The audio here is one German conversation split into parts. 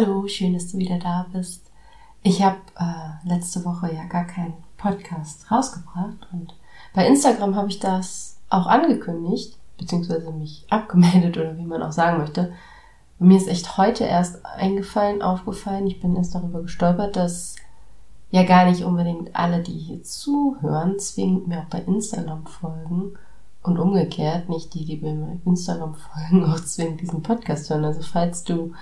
Hallo, schön, dass du wieder da bist. Ich habe äh, letzte Woche ja gar keinen Podcast rausgebracht und bei Instagram habe ich das auch angekündigt, beziehungsweise mich abgemeldet oder wie man auch sagen möchte. mir ist echt heute erst eingefallen, aufgefallen, ich bin erst darüber gestolpert, dass ja gar nicht unbedingt alle, die hier zuhören, zwingend mir auch bei Instagram folgen und umgekehrt nicht die, die mir Instagram folgen, auch zwingend diesen Podcast hören. Also falls du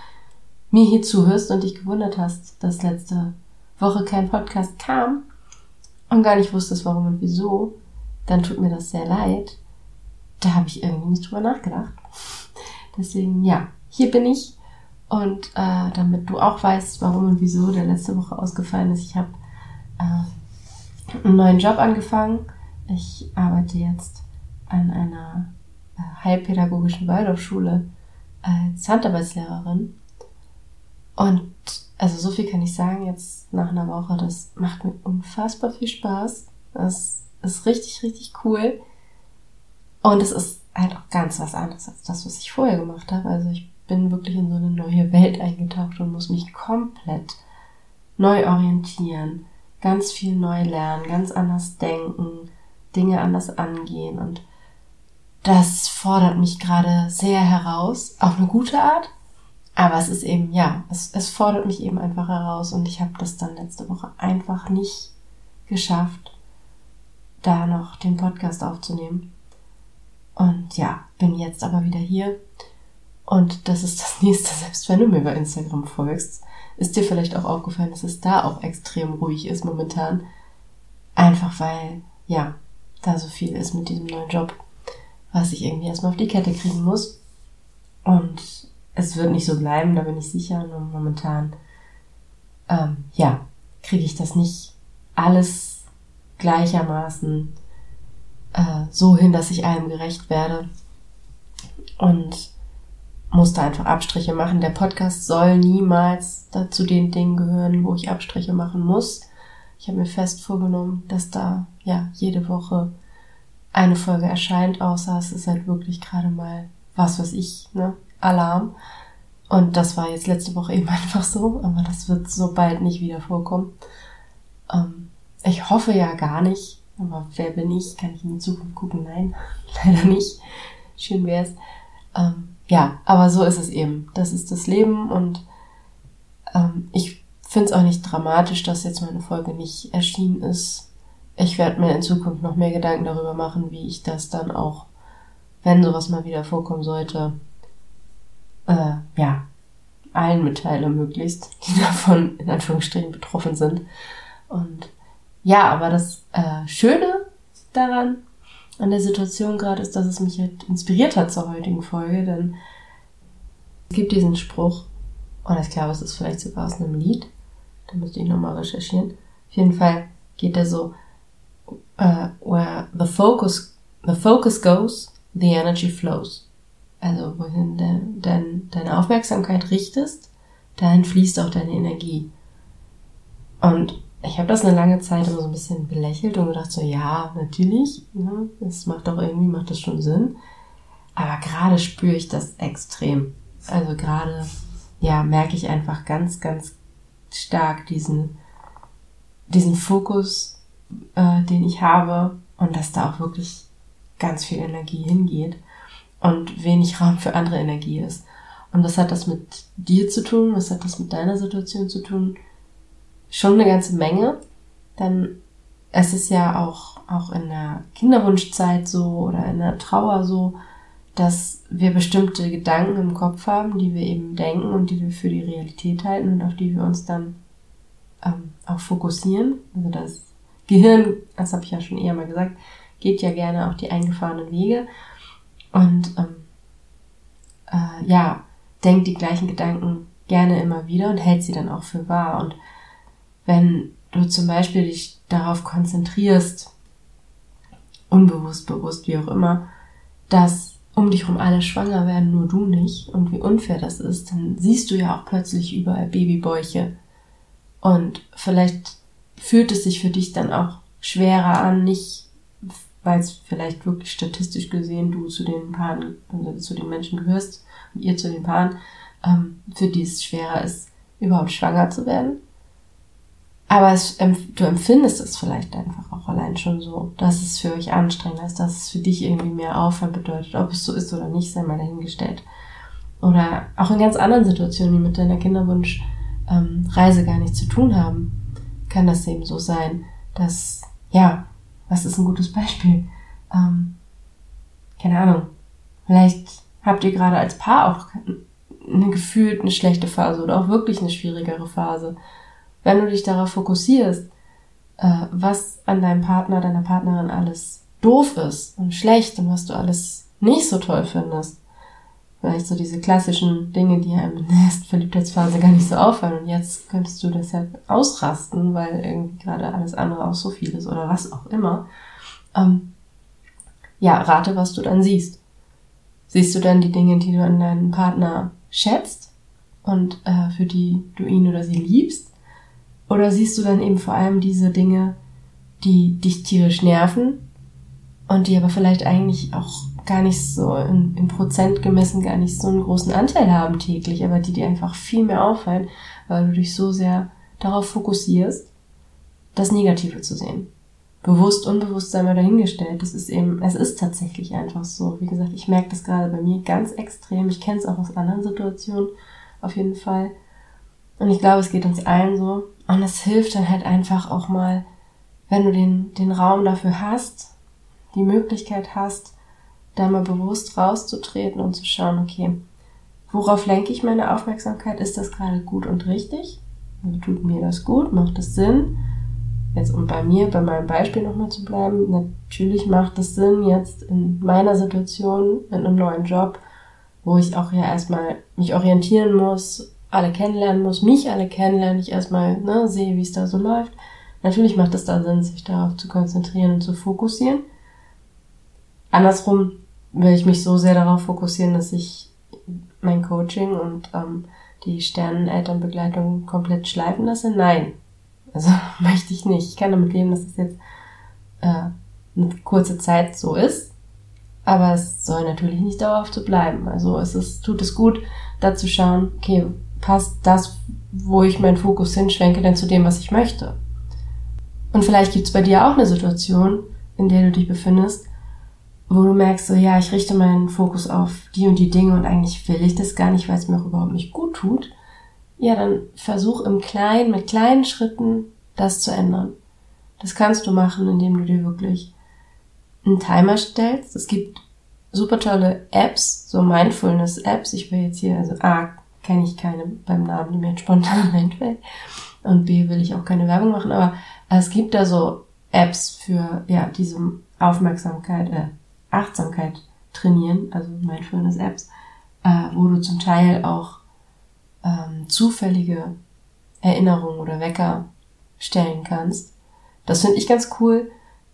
mir hier zuhörst und dich gewundert hast, dass letzte Woche kein Podcast kam und gar nicht wusstest, warum und wieso, dann tut mir das sehr leid. Da habe ich irgendwie nicht drüber nachgedacht. Deswegen, ja, hier bin ich. Und äh, damit du auch weißt, warum und wieso der letzte Woche ausgefallen ist, ich habe äh, einen neuen Job angefangen. Ich arbeite jetzt an einer äh, heilpädagogischen Waldorfschule als Handarbeitslehrerin und also so viel kann ich sagen jetzt nach einer Woche, das macht mir unfassbar viel Spaß. Das ist richtig, richtig cool. Und es ist halt auch ganz was anderes als das, was ich vorher gemacht habe. Also ich bin wirklich in so eine neue Welt eingetaucht und muss mich komplett neu orientieren, ganz viel neu lernen, ganz anders denken, Dinge anders angehen und das fordert mich gerade sehr heraus, auf eine gute Art, aber es ist eben, ja, es, es fordert mich eben einfach heraus und ich habe das dann letzte Woche einfach nicht geschafft, da noch den Podcast aufzunehmen. Und ja, bin jetzt aber wieder hier. Und das ist das nächste, selbst wenn du mir bei Instagram folgst, ist dir vielleicht auch aufgefallen, dass es da auch extrem ruhig ist momentan. Einfach weil, ja, da so viel ist mit diesem neuen Job, was ich irgendwie erstmal auf die Kette kriegen muss. Und es wird nicht so bleiben, da bin ich sicher. Nur momentan, ähm, ja, kriege ich das nicht alles gleichermaßen äh, so hin, dass ich allem gerecht werde. Und muss da einfach Abstriche machen. Der Podcast soll niemals zu den Dingen gehören, wo ich Abstriche machen muss. Ich habe mir fest vorgenommen, dass da ja jede Woche eine Folge erscheint, außer es ist halt wirklich gerade mal was, was ich, ne, Alarm. Und das war jetzt letzte Woche eben einfach so, aber das wird so bald nicht wieder vorkommen. Ähm, ich hoffe ja gar nicht, aber wer bin ich? Kann ich in die Zukunft gucken? Nein, leider nicht. Schön wär's. Ähm, ja, aber so ist es eben. Das ist das Leben und ähm, ich finde es auch nicht dramatisch, dass jetzt meine Folge nicht erschienen ist. Ich werde mir in Zukunft noch mehr Gedanken darüber machen, wie ich das dann auch, wenn sowas mal wieder vorkommen sollte, äh, ja, allen mitteile möglichst, die davon in Anführungsstrichen betroffen sind. Und ja, aber das äh, Schöne daran, an der Situation gerade, ist, dass es mich halt inspiriert hat zur heutigen Folge, denn es gibt diesen Spruch, und ich glaube, es ist vielleicht sogar aus einem Lied, da müsste ich nochmal recherchieren. Auf jeden Fall geht der so, uh, where the focus, the focus goes, the energy flows. Also wohin de, de, deine Aufmerksamkeit richtest, dahin fließt auch deine Energie. Und ich habe das eine lange Zeit immer so ein bisschen belächelt und gedacht so, ja, natürlich, ne, das macht doch irgendwie, macht das schon Sinn. Aber gerade spüre ich das extrem. Also gerade, ja, merke ich einfach ganz, ganz stark diesen, diesen Fokus, äh, den ich habe und dass da auch wirklich ganz viel Energie hingeht und wenig Raum für andere Energie ist. Und was hat das mit dir zu tun? Was hat das mit deiner Situation zu tun? Schon eine ganze Menge, denn es ist ja auch, auch in der Kinderwunschzeit so oder in der Trauer so, dass wir bestimmte Gedanken im Kopf haben, die wir eben denken und die wir für die Realität halten und auf die wir uns dann ähm, auch fokussieren. Also das Gehirn, das habe ich ja schon eher mal gesagt, geht ja gerne auch die eingefahrenen Wege und ähm, äh, ja, denkt die gleichen Gedanken gerne immer wieder und hält sie dann auch für wahr. Und wenn du zum Beispiel dich darauf konzentrierst, unbewusst, bewusst, wie auch immer, dass um dich herum alle schwanger werden, nur du nicht und wie unfair das ist, dann siehst du ja auch plötzlich überall Babybäuche. Und vielleicht fühlt es sich für dich dann auch schwerer an, nicht weil es vielleicht wirklich statistisch gesehen du zu den Paaren, also zu den Menschen gehörst und ihr zu den Paaren, ähm, für die es schwerer ist, überhaupt schwanger zu werden. Aber es, du empfindest es vielleicht einfach auch allein schon so, dass es für euch anstrengender ist, dass es für dich irgendwie mehr Aufwand bedeutet. Ob es so ist oder nicht, sei mal dahingestellt. Oder auch in ganz anderen Situationen, die mit deiner Kinderwunschreise ähm, gar nichts zu tun haben, kann das eben so sein, dass, ja, was ist ein gutes Beispiel? Ähm, keine Ahnung. Vielleicht habt ihr gerade als Paar auch eine gefühlt eine schlechte Phase oder auch wirklich eine schwierigere Phase wenn du dich darauf fokussierst, äh, was an deinem Partner, deiner Partnerin alles doof ist und schlecht und was du alles nicht so toll findest, vielleicht so diese klassischen Dinge, die einem in der ersten Verliebtheitsphase gar nicht so auffallen und jetzt könntest du deshalb ausrasten, weil irgendwie gerade alles andere auch so viel ist oder was auch immer. Ähm, ja, rate, was du dann siehst. Siehst du dann die Dinge, die du an deinem Partner schätzt und äh, für die du ihn oder sie liebst? Oder siehst du dann eben vor allem diese Dinge, die dich tierisch nerven und die aber vielleicht eigentlich auch gar nicht so in, in Prozent gemessen gar nicht so einen großen Anteil haben täglich, aber die dir einfach viel mehr auffallen, weil du dich so sehr darauf fokussierst, das Negative zu sehen. Bewusst, unbewusst sei mal dahingestellt. Das ist eben, es ist tatsächlich einfach so. Wie gesagt, ich merke das gerade bei mir ganz extrem. Ich kenne es auch aus anderen Situationen auf jeden Fall. Und ich glaube, es geht uns allen so. Und es hilft dann halt einfach auch mal, wenn du den, den Raum dafür hast, die Möglichkeit hast, da mal bewusst rauszutreten und zu schauen, okay, worauf lenke ich meine Aufmerksamkeit? Ist das gerade gut und richtig? Also tut mir das gut? Macht es Sinn? Jetzt, um bei mir, bei meinem Beispiel nochmal zu bleiben, natürlich macht es Sinn, jetzt in meiner Situation, in einem neuen Job, wo ich auch ja erstmal mich orientieren muss, alle kennenlernen muss, mich alle kennenlernen, ich erstmal ne, sehe, wie es da so läuft. Natürlich macht es da Sinn, sich darauf zu konzentrieren und zu fokussieren. Andersrum will ich mich so sehr darauf fokussieren, dass ich mein Coaching und ähm, die Sternenelternbegleitung komplett schleifen lasse. Nein, also möchte ich nicht. Ich kann damit leben, dass es jetzt äh, eine kurze Zeit so ist. Aber es soll natürlich nicht dauerhaft so bleiben. Also es ist, tut es gut, da zu schauen, okay, passt das, wo ich meinen Fokus hinschwenke, denn zu dem, was ich möchte. Und vielleicht gibt es bei dir auch eine Situation, in der du dich befindest, wo du merkst, so ja, ich richte meinen Fokus auf die und die Dinge und eigentlich will ich das gar nicht, weil es mir auch überhaupt nicht gut tut. Ja, dann versuch im Kleinen, mit kleinen Schritten das zu ändern. Das kannst du machen, indem du dir wirklich einen Timer stellst. Es gibt super tolle Apps, so Mindfulness-Apps. Ich will jetzt hier, also A, kenne ich keine beim Namen, die mir jetzt spontan einfällt. Und B will ich auch keine Werbung machen, aber es gibt da so Apps für ja diese Aufmerksamkeit, äh, Achtsamkeit trainieren, also Mindfulness-Apps, äh, wo du zum Teil auch ähm, zufällige Erinnerungen oder Wecker stellen kannst. Das finde ich ganz cool,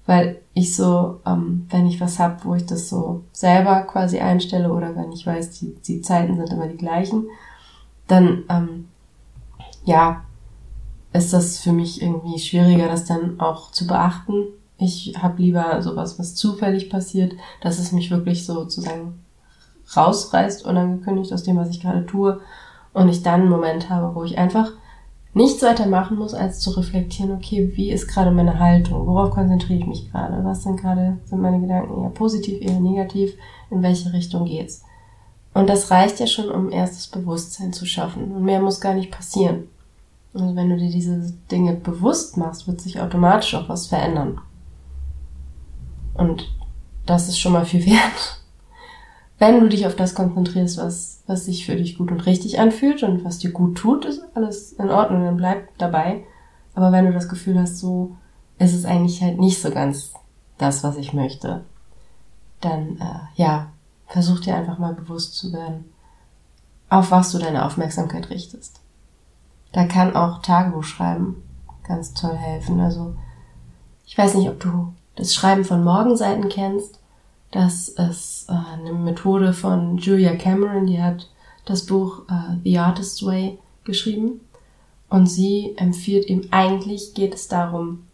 weil ich so, ähm, wenn ich was hab, wo ich das so selber quasi einstelle oder wenn ich weiß, die, die Zeiten sind immer die gleichen, dann ähm, ja, ist das für mich irgendwie schwieriger, das dann auch zu beachten. Ich habe lieber sowas, was zufällig passiert, dass es mich wirklich sozusagen rausreißt, unangekündigt aus dem, was ich gerade tue und ich dann einen Moment habe, wo ich einfach nichts weiter machen muss, als zu reflektieren, okay, wie ist gerade meine Haltung, worauf konzentriere ich mich gerade, was sind gerade, sind meine Gedanken eher positiv, eher negativ, in welche Richtung geht's. Und das reicht ja schon, um erstes Bewusstsein zu schaffen. Und mehr muss gar nicht passieren. Also wenn du dir diese Dinge bewusst machst, wird sich automatisch auch was verändern. Und das ist schon mal viel wert. Wenn du dich auf das konzentrierst, was, was sich für dich gut und richtig anfühlt und was dir gut tut, ist alles in Ordnung, dann bleib dabei. Aber wenn du das Gefühl hast, so ist es eigentlich halt nicht so ganz das, was ich möchte, dann äh, ja, versuch dir einfach mal bewusst zu werden, auf was du deine Aufmerksamkeit richtest. Da kann auch Tagebuch schreiben ganz toll helfen. Also ich weiß nicht, ob du das Schreiben von Morgenseiten kennst. Das ist äh, eine Methode von Julia Cameron, die hat das Buch äh, The Artist's Way geschrieben. Und sie empfiehlt ihm, eigentlich geht es darum,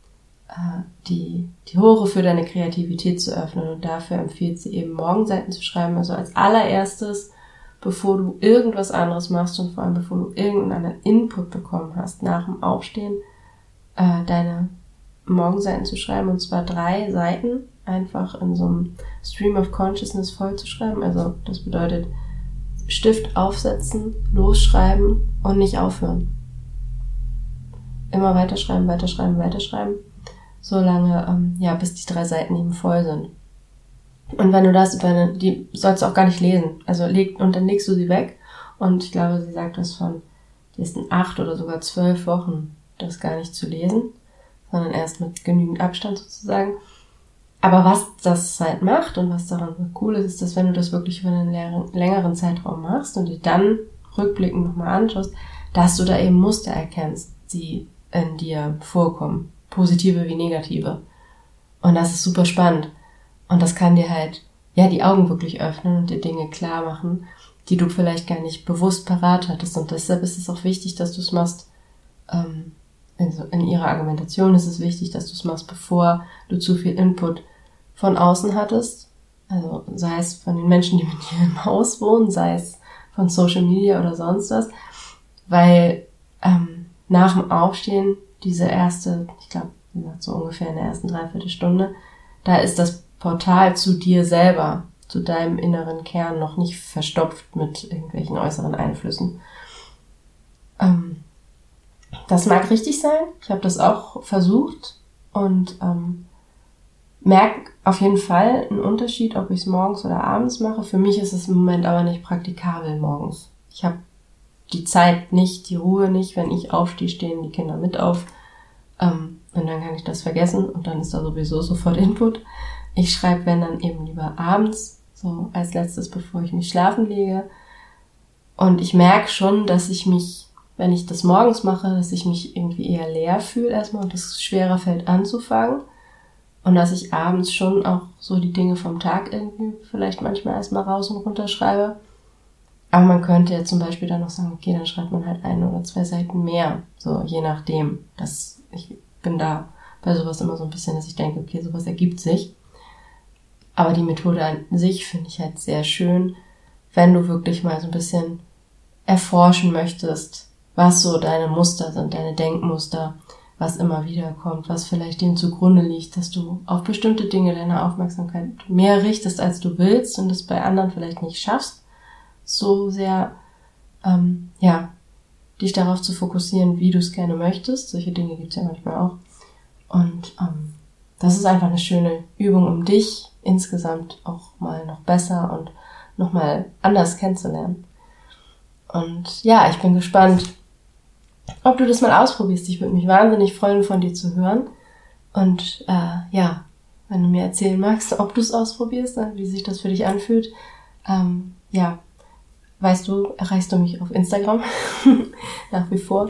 äh, die, die Tore für deine Kreativität zu öffnen. Und dafür empfiehlt sie eben Morgenseiten zu schreiben. Also als allererstes, bevor du irgendwas anderes machst und vor allem bevor du irgendeinen Input bekommen hast nach dem Aufstehen, äh, deine Morgenseiten zu schreiben. Und zwar drei Seiten einfach in so einem Stream of Consciousness voll zu schreiben. Also das bedeutet Stift aufsetzen, losschreiben und nicht aufhören. Immer weiterschreiben, weiterschreiben, weiterschreiben solange, ähm, ja, bis die drei Seiten eben voll sind. Und wenn du das über die sollst du auch gar nicht lesen. Also leg, und dann legst du sie weg. Und ich glaube, sie sagt das von die nächsten acht oder sogar zwölf Wochen, das gar nicht zu lesen, sondern erst mit genügend Abstand sozusagen. Aber was das halt macht und was daran cool ist, ist, dass wenn du das wirklich über einen längeren Zeitraum machst und dir dann rückblickend nochmal anschaust, dass du da eben Muster erkennst, die in dir vorkommen positive wie negative. Und das ist super spannend. Und das kann dir halt, ja, die Augen wirklich öffnen und dir Dinge klar machen, die du vielleicht gar nicht bewusst parat hattest. Und deshalb ist es auch wichtig, dass du es machst, ähm, in, in ihrer Argumentation ist es wichtig, dass du es machst, bevor du zu viel Input von außen hattest. Also sei es von den Menschen, die mit dir im Haus wohnen, sei es von Social Media oder sonst was. Weil ähm, nach dem Aufstehen diese erste, ich glaube, so ungefähr in der ersten Dreiviertelstunde, da ist das Portal zu dir selber, zu deinem inneren Kern noch nicht verstopft mit irgendwelchen äußeren Einflüssen. Das mag richtig sein. Ich habe das auch versucht und ähm, merke auf jeden Fall einen Unterschied, ob ich es morgens oder abends mache. Für mich ist es im Moment aber nicht praktikabel morgens. Ich habe die Zeit nicht, die Ruhe nicht. Wenn ich aufstehe, stehen die Kinder mit auf. Ähm, und dann kann ich das vergessen und dann ist da sowieso sofort Input. Ich schreibe, wenn dann eben lieber abends, so als letztes, bevor ich mich schlafen lege. Und ich merke schon, dass ich mich, wenn ich das morgens mache, dass ich mich irgendwie eher leer fühle erstmal und es schwerer fällt anzufangen. Und dass ich abends schon auch so die Dinge vom Tag irgendwie vielleicht manchmal erstmal raus und runter schreibe. Aber man könnte ja zum Beispiel dann noch sagen, okay, dann schreibt man halt ein oder zwei Seiten mehr. So, je nachdem. Das, ich bin da bei sowas immer so ein bisschen, dass ich denke, okay, sowas ergibt sich. Aber die Methode an sich finde ich halt sehr schön, wenn du wirklich mal so ein bisschen erforschen möchtest, was so deine Muster sind, deine Denkmuster, was immer wieder kommt, was vielleicht dem zugrunde liegt, dass du auf bestimmte Dinge deine Aufmerksamkeit mehr richtest, als du willst und es bei anderen vielleicht nicht schaffst so sehr, ähm, ja, dich darauf zu fokussieren, wie du es gerne möchtest. Solche Dinge gibt es ja manchmal auch. Und ähm, das ist einfach eine schöne Übung, um dich insgesamt auch mal noch besser und noch mal anders kennenzulernen. Und ja, ich bin gespannt, ob du das mal ausprobierst. Ich würde mich wahnsinnig freuen, von dir zu hören. Und äh, ja, wenn du mir erzählen magst, ob du es ausprobierst, wie sich das für dich anfühlt. Ähm, ja, weißt du, erreichst du mich auf Instagram nach wie vor.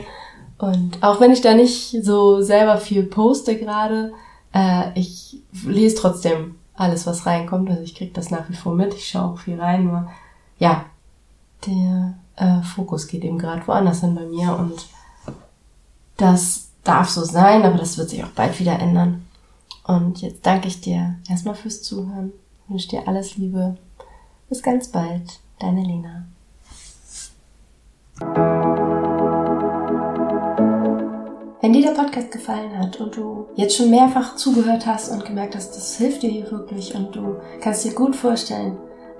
Und auch wenn ich da nicht so selber viel poste gerade, äh, ich lese trotzdem alles, was reinkommt. Also ich krieg das nach wie vor mit. Ich schaue auch viel rein, nur ja, der äh, Fokus geht eben gerade woanders hin bei mir und das darf so sein, aber das wird sich auch bald wieder ändern. Und jetzt danke ich dir erstmal fürs Zuhören. Wünsche dir alles Liebe. Bis ganz bald. Deine Lena. Wenn dir der Podcast gefallen hat und du jetzt schon mehrfach zugehört hast und gemerkt hast, das hilft dir hier wirklich und du kannst dir gut vorstellen,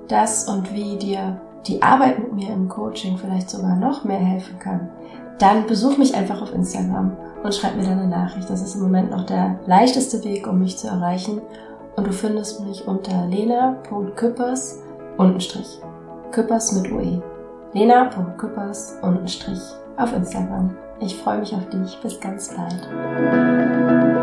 dass und wie dir die Arbeit mit mir im Coaching vielleicht sogar noch mehr helfen kann, dann besuch mich einfach auf Instagram und schreib mir deine Nachricht. Das ist im Moment noch der leichteste Weg, um mich zu erreichen. Und du findest mich unter lena.küppers untenstrich. Küppers mit UE lena.küppers auf Instagram. Ich freue mich auf dich. Bis ganz bald.